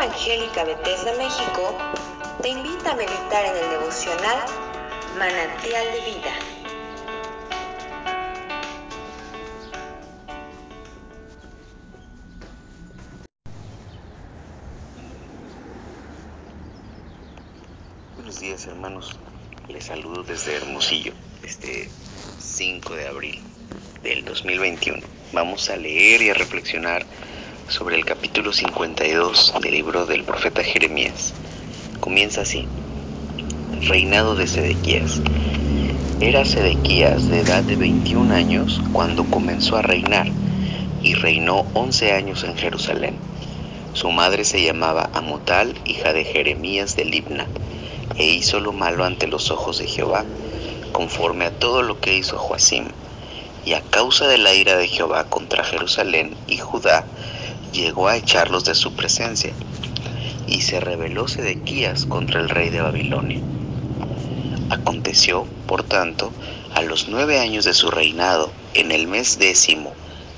Evangélica Bethesda México te invita a meditar en el devocional Manantial de Vida. Buenos días hermanos, les saludo desde Hermosillo, este 5 de abril del 2021. Vamos a leer y a reflexionar sobre el capítulo 52 del libro del profeta Jeremías. Comienza así. Reinado de Sedequías. Era Sedequías de edad de 21 años cuando comenzó a reinar y reinó 11 años en Jerusalén. Su madre se llamaba Amutal, hija de Jeremías de Libna, e hizo lo malo ante los ojos de Jehová, conforme a todo lo que hizo Joacim. Y a causa de la ira de Jehová contra Jerusalén y Judá, llegó a echarlos de su presencia, y se rebeló Sedequías contra el rey de Babilonia. Aconteció, por tanto, a los nueve años de su reinado, en el mes décimo,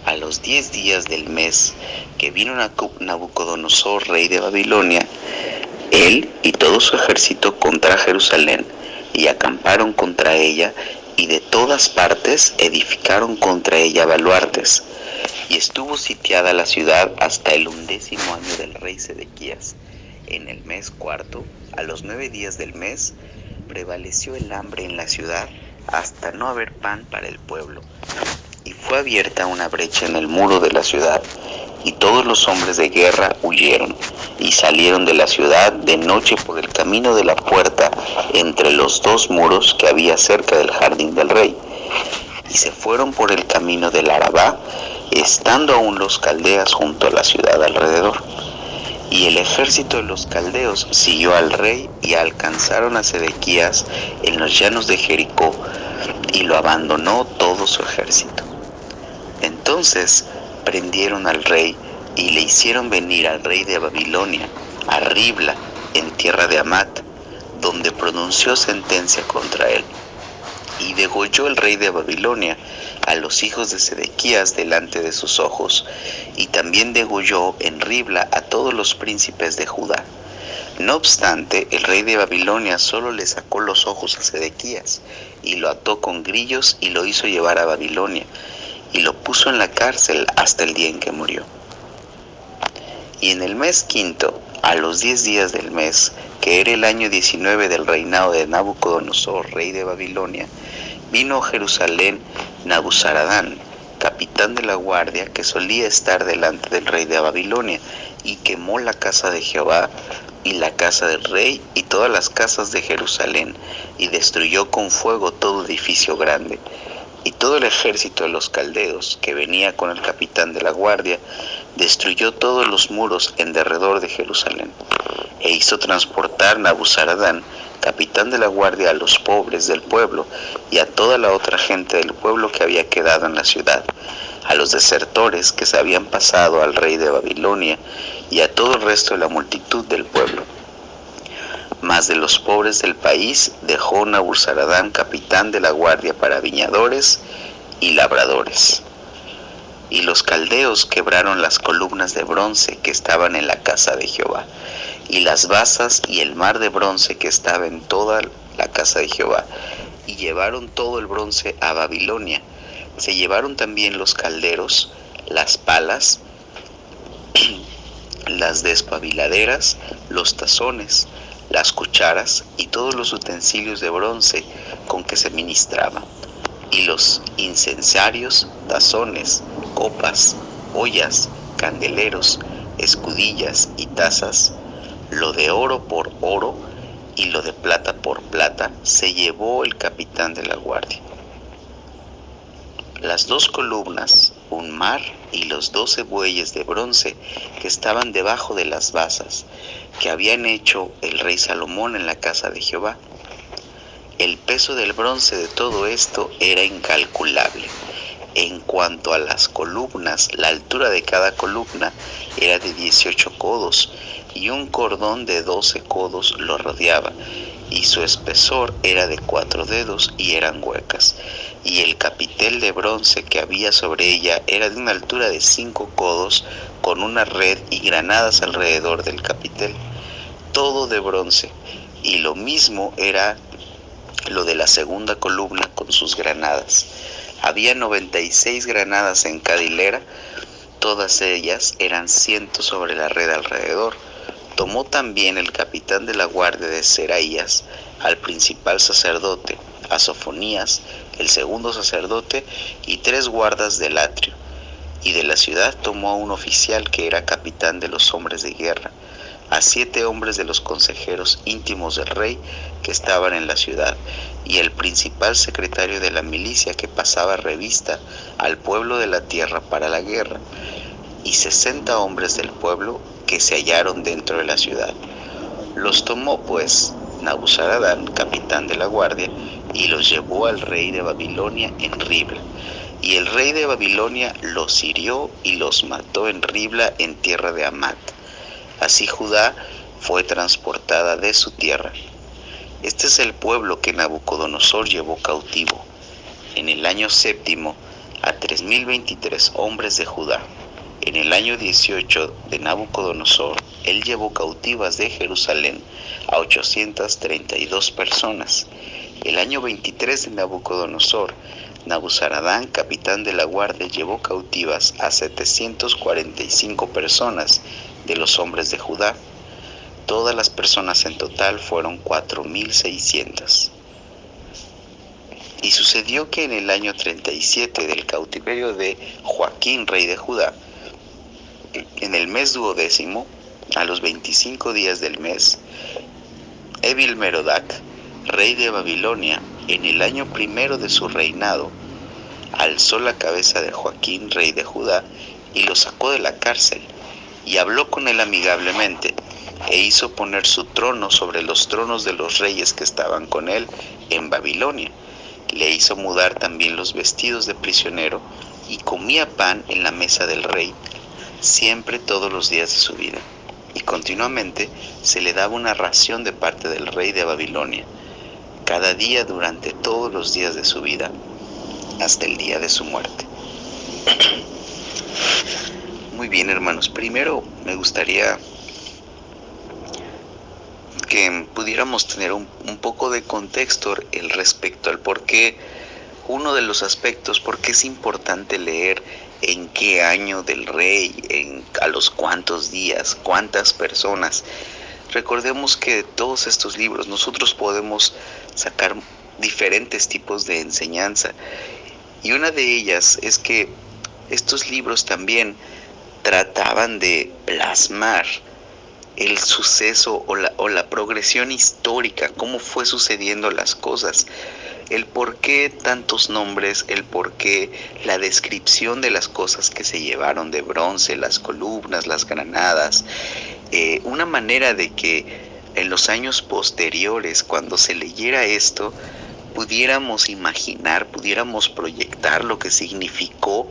a los diez días del mes, que vino Nabucodonosor, rey de Babilonia, él y todo su ejército contra Jerusalén, y acamparon contra ella, y de todas partes edificaron contra ella baluartes y estuvo sitiada la ciudad hasta el undécimo año del rey Sedequías. En el mes cuarto, a los nueve días del mes, prevaleció el hambre en la ciudad hasta no haber pan para el pueblo. Y fue abierta una brecha en el muro de la ciudad, y todos los hombres de guerra huyeron, y salieron de la ciudad de noche por el camino de la puerta entre los dos muros que había cerca del jardín del rey, y se fueron por el camino del Arabá estando aún los caldeas junto a la ciudad alrededor. Y el ejército de los caldeos siguió al rey y alcanzaron a Sedequías en los llanos de Jericó y lo abandonó todo su ejército. Entonces prendieron al rey y le hicieron venir al rey de Babilonia, a Ribla, en tierra de Amat, donde pronunció sentencia contra él y degolló el rey de Babilonia a los hijos de Sedequías delante de sus ojos, y también degolló en Ribla a todos los príncipes de Judá. No obstante, el rey de Babilonia solo le sacó los ojos a Sedequías, y lo ató con grillos y lo hizo llevar a Babilonia, y lo puso en la cárcel hasta el día en que murió. Y en el mes quinto, a los diez días del mes, que era el año diecinueve del reinado de Nabucodonosor, rey de Babilonia, vino a Jerusalén Nabuzaradán, capitán de la guardia, que solía estar delante del rey de Babilonia, y quemó la casa de Jehová y la casa del rey y todas las casas de Jerusalén, y destruyó con fuego todo edificio grande. Y todo el ejército de los caldeos, que venía con el capitán de la guardia, destruyó todos los muros en derredor de Jerusalén, e hizo transportar Nabuzaradán, capitán de la guardia, a los pobres del pueblo y a toda la otra gente del pueblo que había quedado en la ciudad, a los desertores que se habían pasado al rey de Babilonia y a todo el resto de la multitud del pueblo. Mas de los pobres del país dejó Nabuzaradán capitán de la guardia para viñadores y labradores. Y los caldeos quebraron las columnas de bronce que estaban en la casa de Jehová, y las basas y el mar de bronce que estaba en toda la casa de Jehová, y llevaron todo el bronce a Babilonia. Se llevaron también los calderos, las palas, las despabiladeras, los tazones, las cucharas y todos los utensilios de bronce con que se ministraba, y los incensarios, tazones, copas, ollas, candeleros, escudillas y tazas, lo de oro por oro y lo de plata por plata, se llevó el capitán de la guardia. Las dos columnas, un mar y los doce bueyes de bronce que estaban debajo de las basas que habían hecho el rey Salomón en la casa de Jehová. El peso del bronce de todo esto era incalculable. En cuanto a las columnas, la altura de cada columna era de 18 codos y un cordón de 12 codos lo rodeaba y su espesor era de cuatro dedos y eran huecas, y el capitel de bronce que había sobre ella era de una altura de cinco codos, con una red y granadas alrededor del capitel, todo de bronce, y lo mismo era lo de la segunda columna con sus granadas. Había 96 granadas en cada hilera, todas ellas eran cientos sobre la red alrededor. Tomó también el capitán de la guardia de Seraías al principal sacerdote, a Sofonías, el segundo sacerdote, y tres guardas del atrio. Y de la ciudad tomó a un oficial que era capitán de los hombres de guerra, a siete hombres de los consejeros íntimos del rey que estaban en la ciudad, y el principal secretario de la milicia que pasaba revista al pueblo de la tierra para la guerra, y sesenta hombres del pueblo que se hallaron dentro de la ciudad. Los tomó pues Nabuzaradán, capitán de la guardia, y los llevó al rey de Babilonia en Ribla. Y el rey de Babilonia los hirió y los mató en Ribla en tierra de Amat. Así Judá fue transportada de su tierra. Este es el pueblo que Nabucodonosor llevó cautivo en el año séptimo a 3023 hombres de Judá. En el año 18 de Nabucodonosor, él llevó cautivas de Jerusalén a 832 personas. El año 23 de Nabucodonosor, Nabuzaradán, capitán de la guardia, llevó cautivas a 745 personas de los hombres de Judá. Todas las personas en total fueron 4.600. Y sucedió que en el año 37 del cautiverio de Joaquín, rey de Judá, en el mes duodécimo, a los 25 días del mes, Evil Merodac, rey de Babilonia, en el año primero de su reinado, alzó la cabeza de Joaquín, rey de Judá, y lo sacó de la cárcel, y habló con él amigablemente, e hizo poner su trono sobre los tronos de los reyes que estaban con él en Babilonia. Le hizo mudar también los vestidos de prisionero, y comía pan en la mesa del rey, siempre todos los días de su vida. Y continuamente se le daba una ración de parte del rey de Babilonia, cada día durante todos los días de su vida, hasta el día de su muerte. Muy bien, hermanos. Primero me gustaría que pudiéramos tener un, un, poco de contexto el respecto al por qué, uno de los aspectos, por qué es importante leer en qué año del rey, en a los cuántos días, cuántas personas. Recordemos que todos estos libros nosotros podemos sacar diferentes tipos de enseñanza y una de ellas es que estos libros también trataban de plasmar el suceso o la, o la progresión histórica, cómo fue sucediendo las cosas el por qué tantos nombres, el por qué la descripción de las cosas que se llevaron de bronce, las columnas, las granadas, eh, una manera de que en los años posteriores, cuando se leyera esto, pudiéramos imaginar, pudiéramos proyectar lo que significó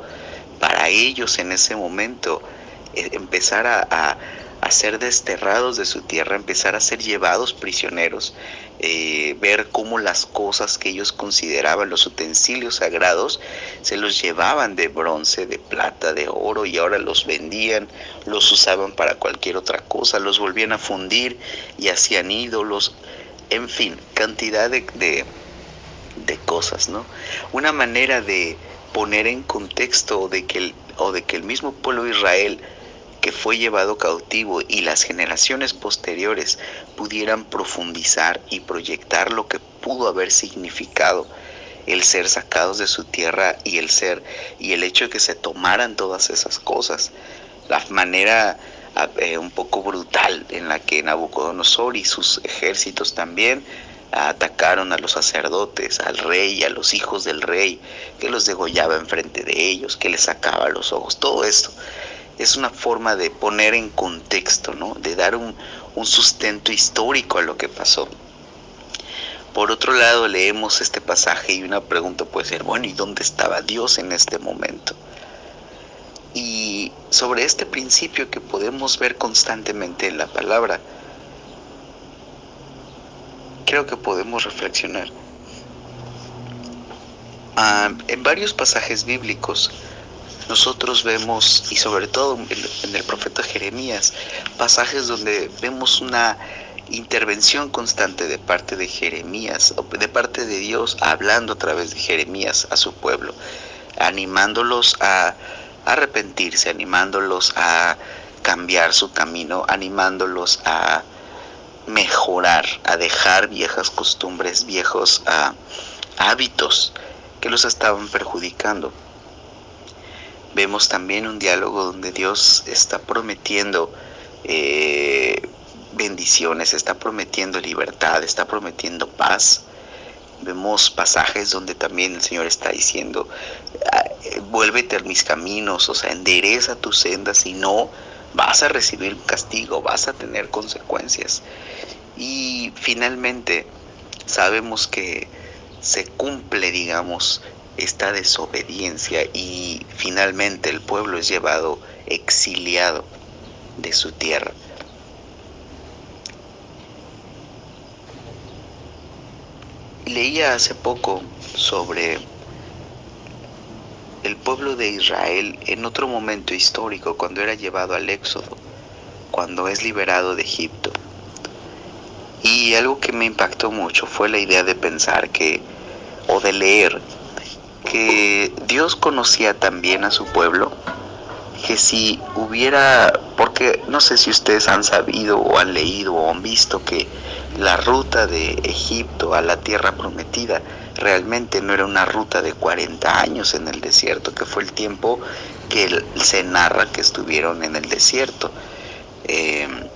para ellos en ese momento, eh, empezar a, a a ser desterrados de su tierra, empezar a ser llevados prisioneros, eh, ver cómo las cosas que ellos consideraban los utensilios sagrados se los llevaban de bronce, de plata, de oro y ahora los vendían, los usaban para cualquier otra cosa, los volvían a fundir y hacían ídolos, en fin, cantidad de, de, de cosas, ¿no? Una manera de poner en contexto de que el, o de que el mismo pueblo de Israel que fue llevado cautivo y las generaciones posteriores pudieran profundizar y proyectar lo que pudo haber significado el ser sacados de su tierra y el ser y el hecho de que se tomaran todas esas cosas. La manera eh, un poco brutal en la que Nabucodonosor y sus ejércitos también atacaron a los sacerdotes, al rey a los hijos del rey, que los degollaba enfrente de ellos, que les sacaba los ojos, todo esto es una forma de poner en contexto, ¿no? de dar un, un sustento histórico a lo que pasó. Por otro lado, leemos este pasaje y una pregunta puede ser, bueno, ¿y dónde estaba Dios en este momento? Y sobre este principio que podemos ver constantemente en la palabra, creo que podemos reflexionar. Ah, en varios pasajes bíblicos nosotros vemos, y sobre todo en el profeta Jeremías, pasajes donde vemos una intervención constante de parte de Jeremías, de parte de Dios, hablando a través de Jeremías a su pueblo, animándolos a arrepentirse, animándolos a cambiar su camino, animándolos a mejorar, a dejar viejas costumbres, viejos ah, hábitos que los estaban perjudicando. Vemos también un diálogo donde Dios está prometiendo eh, bendiciones, está prometiendo libertad, está prometiendo paz. Vemos pasajes donde también el Señor está diciendo, ah, vuélvete a mis caminos, o sea, endereza tus sendas, y no vas a recibir castigo, vas a tener consecuencias. Y finalmente sabemos que se cumple, digamos, esta desobediencia y finalmente el pueblo es llevado exiliado de su tierra. Leía hace poco sobre el pueblo de Israel en otro momento histórico, cuando era llevado al Éxodo, cuando es liberado de Egipto. Y algo que me impactó mucho fue la idea de pensar que, o de leer, que Dios conocía también a su pueblo, que si hubiera, porque no sé si ustedes han sabido o han leído o han visto que la ruta de Egipto a la tierra prometida realmente no era una ruta de 40 años en el desierto, que fue el tiempo que se narra que estuvieron en el desierto. Em,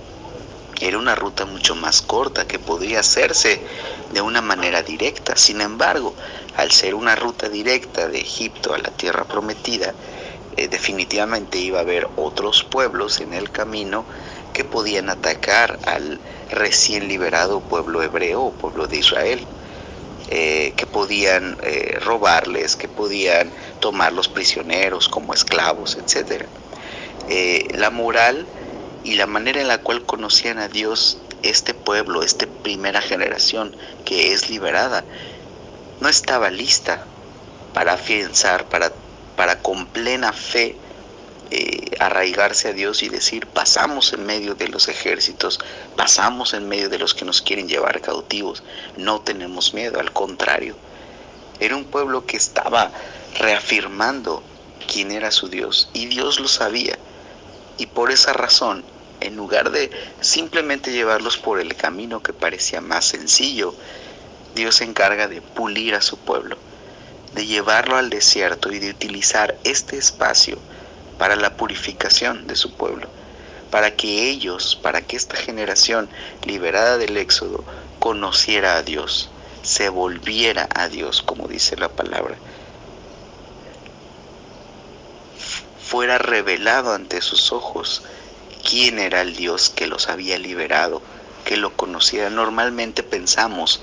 era una ruta mucho más corta que podría hacerse de una manera directa. Sin embargo, al ser una ruta directa de Egipto a la tierra prometida, eh, definitivamente iba a haber otros pueblos en el camino que podían atacar al recién liberado pueblo hebreo o pueblo de Israel. Eh, que podían eh, robarles, que podían tomarlos prisioneros como esclavos, etc. la moral y la manera en la cual conocían a Dios este pueblo, esta primera generación que es liberada, no estaba lista para afianzar, para, para con plena fe eh, arraigarse a Dios y decir, pasamos en medio de los ejércitos, pasamos en medio de los que nos quieren llevar cautivos, no tenemos miedo, al contrario. Era un pueblo que estaba reafirmando quién era su Dios y Dios lo sabía. Y por esa razón en lugar de simplemente llevarlos por el camino que parecía más sencillo, Dios se encarga de pulir a su pueblo, de llevarlo al desierto y de utilizar este espacio para la purificación de su pueblo, para que ellos, para que esta generación liberada del éxodo conociera a Dios, se volviera a Dios, como dice la palabra, fuera revelado ante sus ojos quién era el Dios que los había liberado, que lo conocía. Normalmente pensamos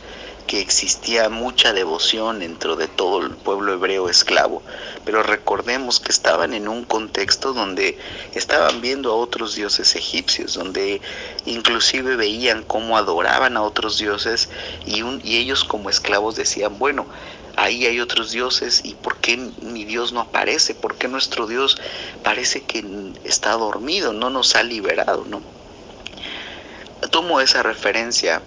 que existía mucha devoción dentro de todo el pueblo hebreo esclavo, pero recordemos que estaban en un contexto donde estaban viendo a otros dioses egipcios, donde inclusive veían cómo adoraban a otros dioses y, y ellos como esclavos decían, bueno, ahí hay otros dioses y ¿por qué mi Dios no aparece? ¿Por qué nuestro Dios parece que está dormido, no nos ha liberado, ¿no? Tomo esa referencia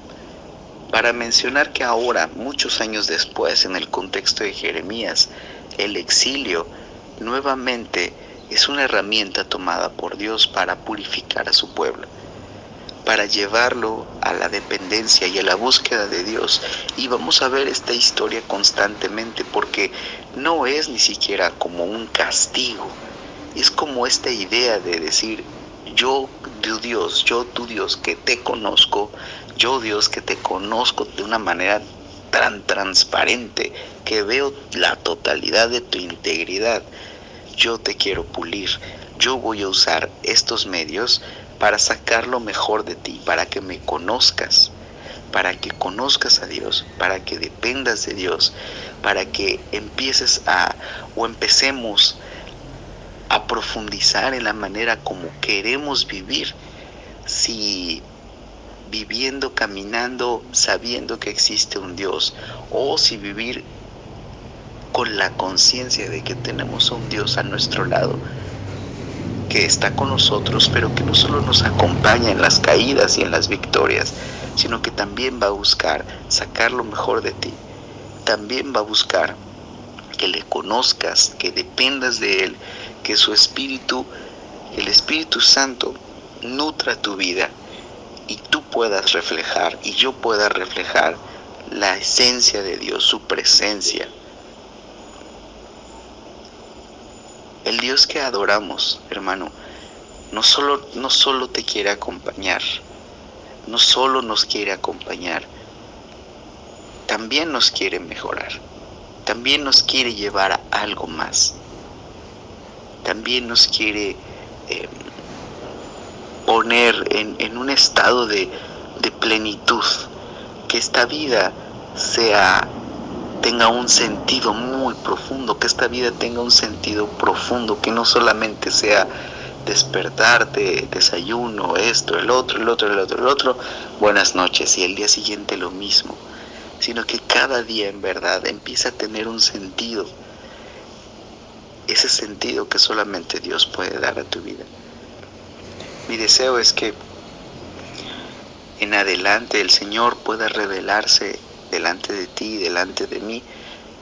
para mencionar que ahora, muchos años después, en el contexto de Jeremías, el exilio nuevamente es una herramienta tomada por Dios para purificar a su pueblo para llevarlo a la dependencia y a la búsqueda de Dios. Y vamos a ver esta historia constantemente porque no es ni siquiera como un castigo, es como esta idea de decir, yo, tu Dios, yo, tu Dios, que te conozco, yo, Dios, que te conozco de una manera tan transparente, que veo la totalidad de tu integridad, yo te quiero pulir, yo voy a usar estos medios para sacar lo mejor de ti, para que me conozcas, para que conozcas a Dios, para que dependas de Dios, para que empieces a o empecemos a profundizar en la manera como queremos vivir. Si viviendo, caminando, sabiendo que existe un Dios, o si vivir con la conciencia de que tenemos un Dios a nuestro lado, que está con nosotros, pero que no solo nos acompaña en las caídas y en las victorias, sino que también va a buscar sacar lo mejor de ti. También va a buscar que le conozcas, que dependas de Él, que su Espíritu, el Espíritu Santo, nutra tu vida y tú puedas reflejar y yo pueda reflejar la esencia de Dios, su presencia. El Dios que adoramos, hermano, no solo, no solo te quiere acompañar, no solo nos quiere acompañar, también nos quiere mejorar, también nos quiere llevar a algo más, también nos quiere eh, poner en, en, un estado de, de plenitud, que esta vida sea tenga un sentido muy profundo, que esta vida tenga un sentido profundo, que no solamente sea despertarte, desayuno, esto, el otro, el otro, el otro, el otro, buenas noches y el día siguiente lo mismo, sino que cada día en verdad empieza a tener un sentido, ese sentido que solamente Dios puede dar a tu vida. Mi deseo es que en adelante el Señor pueda revelarse delante de ti, delante de mí,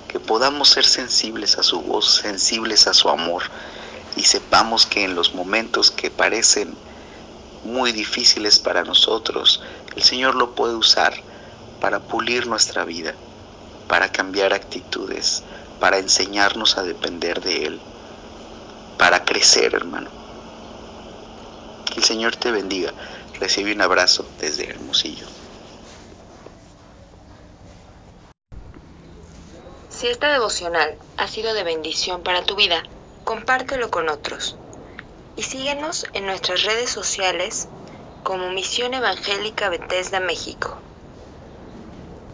que podamos ser sensibles a su voz, sensibles a su amor y sepamos que en los momentos que parecen muy difíciles para nosotros, el Señor lo puede usar para pulir nuestra vida, para cambiar actitudes, para enseñarnos a depender de Él, para crecer, hermano. Que el Señor te bendiga. Recibe un abrazo desde Hermosillo. Si esta devocional ha sido de bendición para tu vida, compártelo con otros. Y síguenos en nuestras redes sociales como Misión Evangélica Bethesda México.